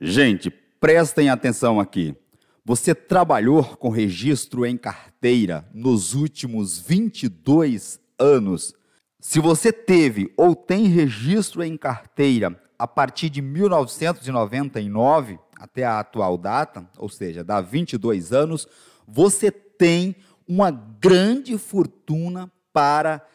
Gente, prestem atenção aqui. Você trabalhou com registro em carteira nos últimos 22 anos. Se você teve ou tem registro em carteira a partir de 1999 até a atual data, ou seja, dá 22 anos, você tem uma grande fortuna para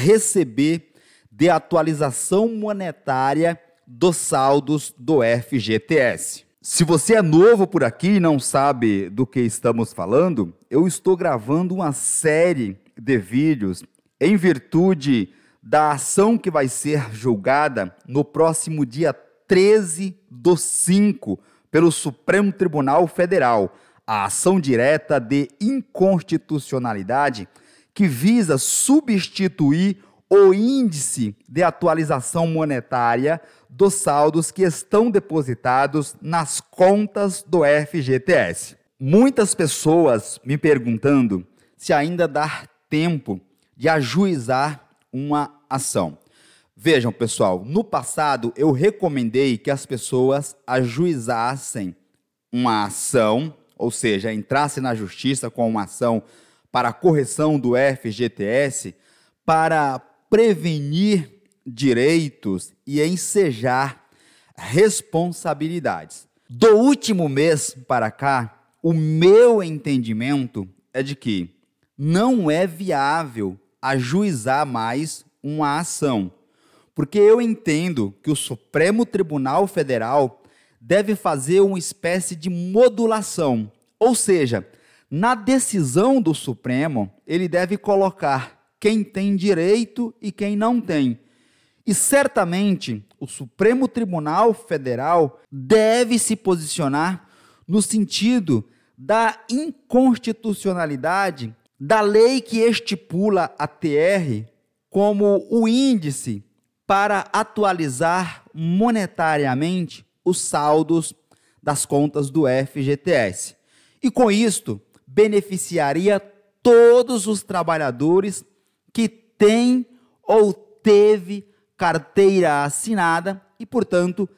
receber de atualização monetária dos saldos do FGTS. Se você é novo por aqui e não sabe do que estamos falando, eu estou gravando uma série de vídeos em virtude da ação que vai ser julgada no próximo dia 13 do 5 pelo Supremo Tribunal Federal, a ação direta de inconstitucionalidade que visa substituir o índice de atualização monetária dos saldos que estão depositados nas contas do FGTS. Muitas pessoas me perguntando se ainda dá tempo de ajuizar uma ação. Vejam, pessoal, no passado eu recomendei que as pessoas ajuizassem uma ação, ou seja, entrassem na justiça com uma ação para correção do FGTS, para prevenir direitos e ensejar responsabilidades. Do último mês para cá, o meu entendimento é de que não é viável ajuizar mais uma ação, porque eu entendo que o Supremo Tribunal Federal deve fazer uma espécie de modulação, ou seja, na decisão do Supremo, ele deve colocar quem tem direito e quem não tem. E certamente o Supremo Tribunal Federal deve se posicionar no sentido da inconstitucionalidade da lei que estipula a TR como o índice para atualizar monetariamente os saldos das contas do FGTS. E com isto, beneficiaria todos os trabalhadores tem ou teve carteira assinada e, portanto,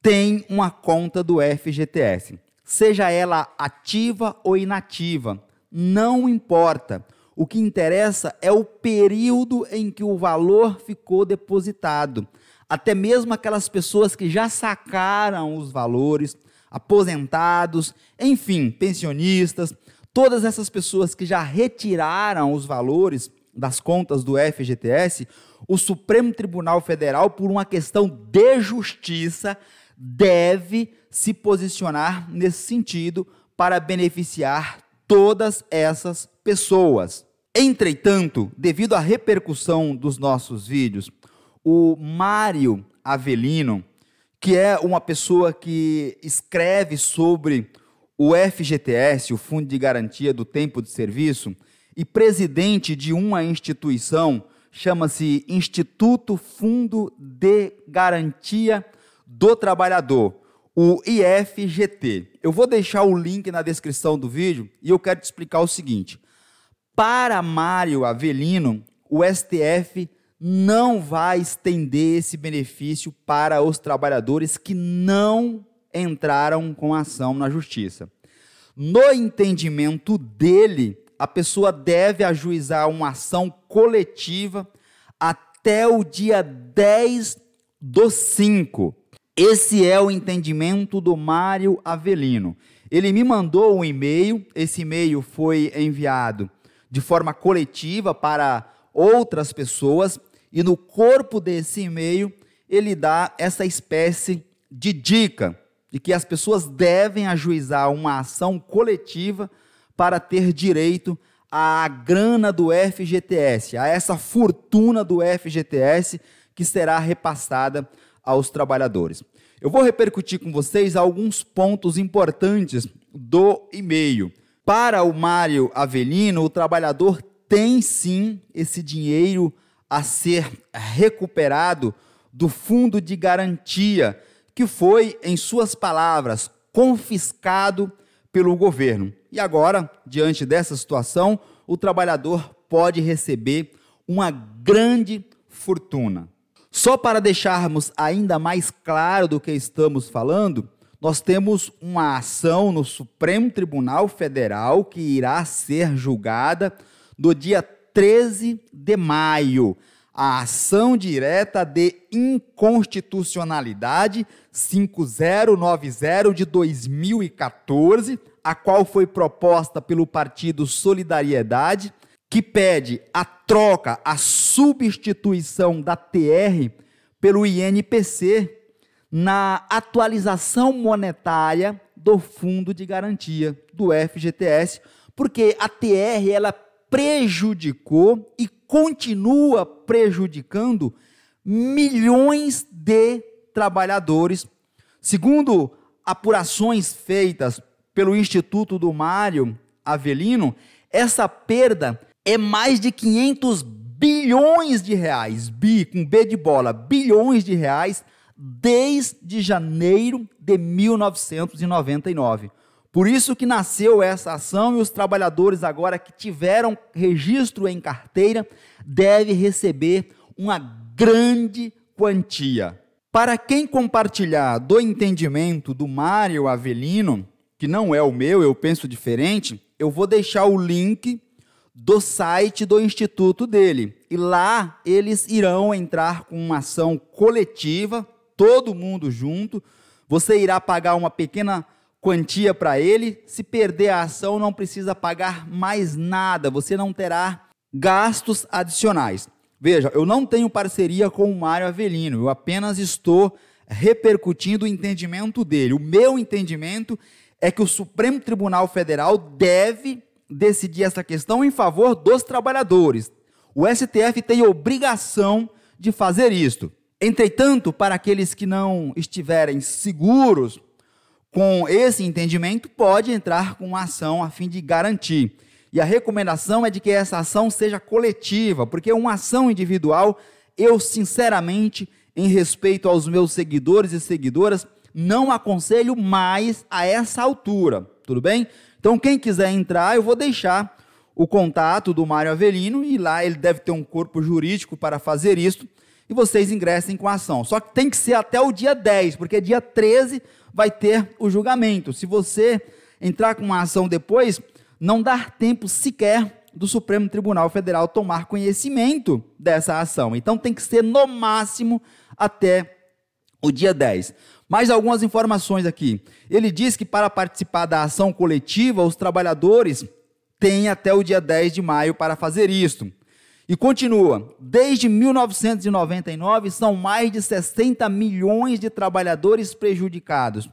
tem uma conta do FGTS. Seja ela ativa ou inativa, não importa. O que interessa é o período em que o valor ficou depositado. Até mesmo aquelas pessoas que já sacaram os valores, aposentados, enfim, pensionistas, todas essas pessoas que já retiraram os valores das contas do FGTS, o Supremo Tribunal Federal, por uma questão de justiça, deve se posicionar nesse sentido para beneficiar todas essas pessoas. Entretanto, devido à repercussão dos nossos vídeos, o Mário Avelino, que é uma pessoa que escreve sobre o FGTS, o Fundo de Garantia do Tempo de Serviço, e presidente de uma instituição, chama-se Instituto Fundo de Garantia do Trabalhador, o IFGT. Eu vou deixar o link na descrição do vídeo e eu quero te explicar o seguinte. Para Mário Avelino, o STF não vai estender esse benefício para os trabalhadores que não entraram com ação na justiça. No entendimento dele, a pessoa deve ajuizar uma ação coletiva até o dia 10 do 5. Esse é o entendimento do Mário Avelino. Ele me mandou um e-mail, esse e-mail foi enviado de forma coletiva para outras pessoas, e no corpo desse e-mail ele dá essa espécie de dica de que as pessoas devem ajuizar uma ação coletiva para ter direito à grana do FGTS, a essa fortuna do FGTS que será repassada aos trabalhadores. Eu vou repercutir com vocês alguns pontos importantes do e-mail. Para o Mário Avelino, o trabalhador tem sim esse dinheiro a ser recuperado do fundo de garantia, que foi, em suas palavras, confiscado pelo governo. E agora, diante dessa situação, o trabalhador pode receber uma grande fortuna. Só para deixarmos ainda mais claro do que estamos falando, nós temos uma ação no Supremo Tribunal Federal que irá ser julgada no dia 13 de maio. A ação direta de inconstitucionalidade 5090 de 2014, a qual foi proposta pelo Partido Solidariedade, que pede a troca, a substituição da TR pelo INPC na atualização monetária do Fundo de Garantia do FGTS, porque a TR ela prejudicou e continua prejudicando milhões de trabalhadores. Segundo apurações feitas pelo Instituto do Mário Avelino, essa perda é mais de 500 bilhões de reais, bi com B de bola, bilhões de reais desde janeiro de 1999. Por isso que nasceu essa ação e os trabalhadores agora que tiveram registro em carteira devem receber uma grande quantia. Para quem compartilhar do entendimento do Mário Avelino, que não é o meu, eu penso diferente, eu vou deixar o link do site do instituto dele. E lá eles irão entrar com uma ação coletiva todo mundo junto. Você irá pagar uma pequena quantia para ele. Se perder a ação, não precisa pagar mais nada. Você não terá gastos adicionais. Veja, eu não tenho parceria com o Mário Avelino, eu apenas estou repercutindo o entendimento dele. O meu entendimento é que o Supremo Tribunal Federal deve decidir essa questão em favor dos trabalhadores. O STF tem obrigação de fazer isto. Entretanto, para aqueles que não estiverem seguros com esse entendimento, pode entrar com uma ação a fim de garantir. E a recomendação é de que essa ação seja coletiva, porque uma ação individual, eu sinceramente, em respeito aos meus seguidores e seguidoras, não aconselho mais a essa altura, tudo bem? Então, quem quiser entrar, eu vou deixar o contato do Mário Avelino e lá ele deve ter um corpo jurídico para fazer isso e vocês ingressem com a ação. Só que tem que ser até o dia 10, porque dia 13 vai ter o julgamento. Se você entrar com uma ação depois, não dá tempo sequer do Supremo Tribunal Federal tomar conhecimento dessa ação. Então tem que ser no máximo até o dia 10. Mais algumas informações aqui. Ele diz que para participar da ação coletiva, os trabalhadores têm até o dia 10 de maio para fazer isto. E continua: desde 1999 são mais de 60 milhões de trabalhadores prejudicados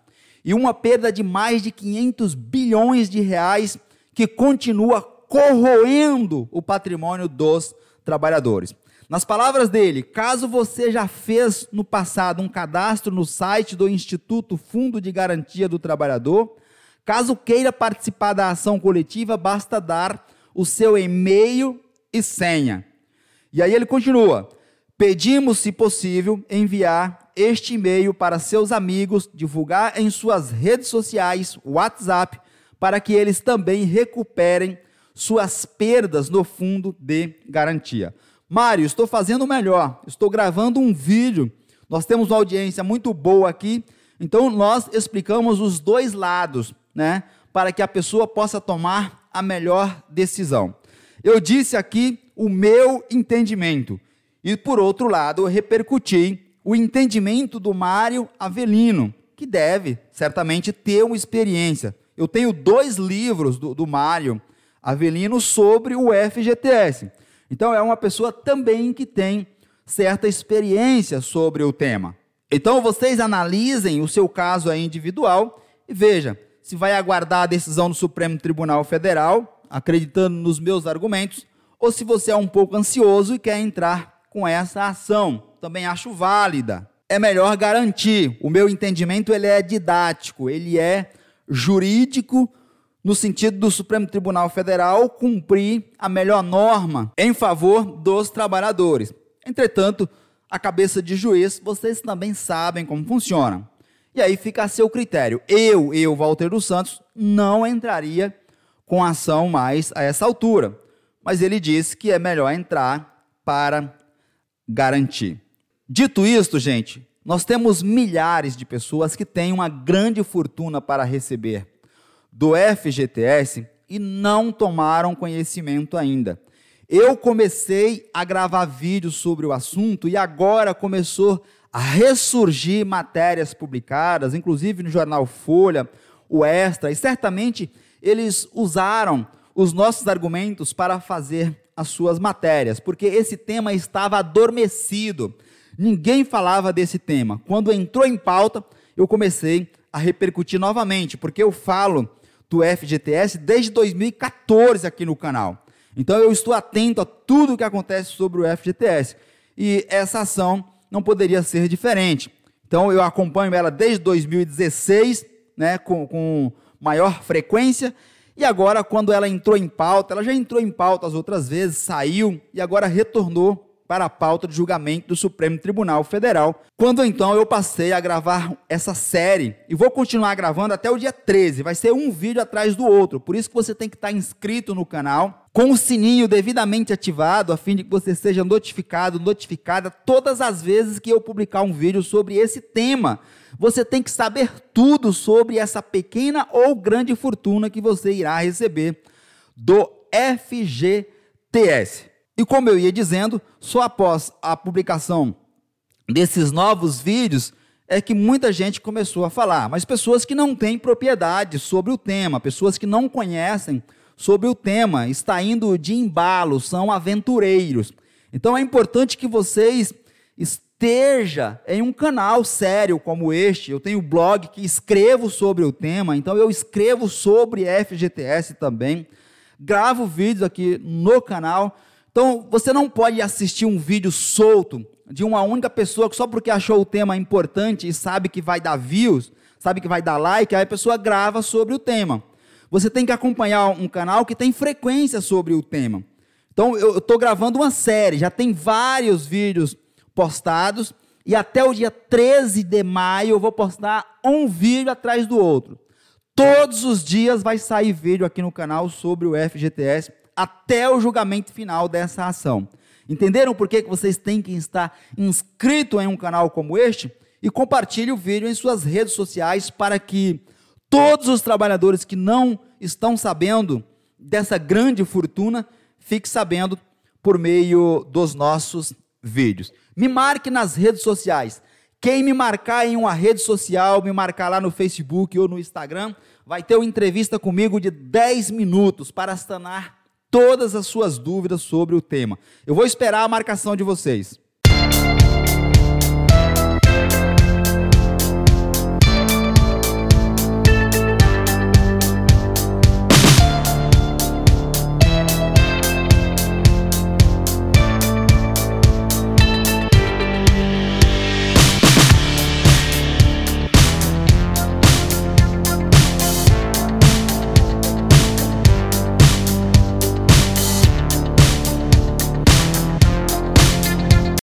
e uma perda de mais de 500 bilhões de reais que continua corroendo o patrimônio dos trabalhadores. Nas palavras dele, caso você já fez no passado um cadastro no site do Instituto Fundo de Garantia do Trabalhador, caso queira participar da ação coletiva, basta dar o seu e-mail e senha. E aí ele continua: pedimos, se possível, enviar este e-mail para seus amigos, divulgar em suas redes sociais, WhatsApp, para que eles também recuperem suas perdas no fundo de garantia. Mário, estou fazendo melhor, estou gravando um vídeo. Nós temos uma audiência muito boa aqui, então nós explicamos os dois lados, né, para que a pessoa possa tomar a melhor decisão. Eu disse aqui o meu entendimento. E por outro lado, eu repercuti o entendimento do Mário Avelino, que deve certamente ter uma experiência. Eu tenho dois livros do, do Mário Avelino sobre o FGTS. Então é uma pessoa também que tem certa experiência sobre o tema. Então vocês analisem o seu caso individual e veja se vai aguardar a decisão do Supremo Tribunal Federal acreditando nos meus argumentos, ou se você é um pouco ansioso e quer entrar com essa ação. Também acho válida. É melhor garantir. O meu entendimento ele é didático, ele é jurídico no sentido do Supremo Tribunal Federal cumprir a melhor norma em favor dos trabalhadores. Entretanto, a cabeça de juiz, vocês também sabem como funciona. E aí fica a seu critério. Eu, eu, Walter dos Santos, não entraria com ação mais a essa altura. Mas ele disse que é melhor entrar para garantir. Dito isto, gente, nós temos milhares de pessoas que têm uma grande fortuna para receber do FGTS e não tomaram conhecimento ainda. Eu comecei a gravar vídeos sobre o assunto e agora começou a ressurgir matérias publicadas, inclusive no jornal Folha, o Extra, e certamente eles usaram os nossos argumentos para fazer as suas matérias, porque esse tema estava adormecido. Ninguém falava desse tema. Quando entrou em pauta, eu comecei a repercutir novamente, porque eu falo do FGTS desde 2014 aqui no canal. Então eu estou atento a tudo o que acontece sobre o FGTS. E essa ação não poderia ser diferente. Então eu acompanho ela desde 2016, né, com, com maior frequência. E agora, quando ela entrou em pauta, ela já entrou em pauta as outras vezes, saiu e agora retornou para a pauta de julgamento do Supremo Tribunal Federal. Quando então eu passei a gravar essa série e vou continuar gravando até o dia 13, vai ser um vídeo atrás do outro. Por isso que você tem que estar inscrito no canal, com o sininho devidamente ativado, a fim de que você seja notificado, notificada todas as vezes que eu publicar um vídeo sobre esse tema. Você tem que saber tudo sobre essa pequena ou grande fortuna que você irá receber do FGTS. E como eu ia dizendo, só após a publicação desses novos vídeos é que muita gente começou a falar, mas pessoas que não têm propriedade sobre o tema, pessoas que não conhecem sobre o tema, está indo de embalo, são aventureiros. Então é importante que vocês esteja em um canal sério como este. Eu tenho blog que escrevo sobre o tema, então eu escrevo sobre FGTS também. Gravo vídeos aqui no canal então, você não pode assistir um vídeo solto de uma única pessoa que só porque achou o tema importante e sabe que vai dar views, sabe que vai dar like, aí a pessoa grava sobre o tema. Você tem que acompanhar um canal que tem frequência sobre o tema. Então, eu estou gravando uma série, já tem vários vídeos postados, e até o dia 13 de maio eu vou postar um vídeo atrás do outro. Todos os dias vai sair vídeo aqui no canal sobre o FGTS até o julgamento final dessa ação. Entenderam por que vocês têm que estar inscrito em um canal como este? E compartilhe o vídeo em suas redes sociais para que todos os trabalhadores que não estão sabendo dessa grande fortuna fiquem sabendo por meio dos nossos vídeos. Me marque nas redes sociais. Quem me marcar em uma rede social, me marcar lá no Facebook ou no Instagram, vai ter uma entrevista comigo de 10 minutos para sanar todas as suas dúvidas sobre o tema. Eu vou esperar a marcação de vocês.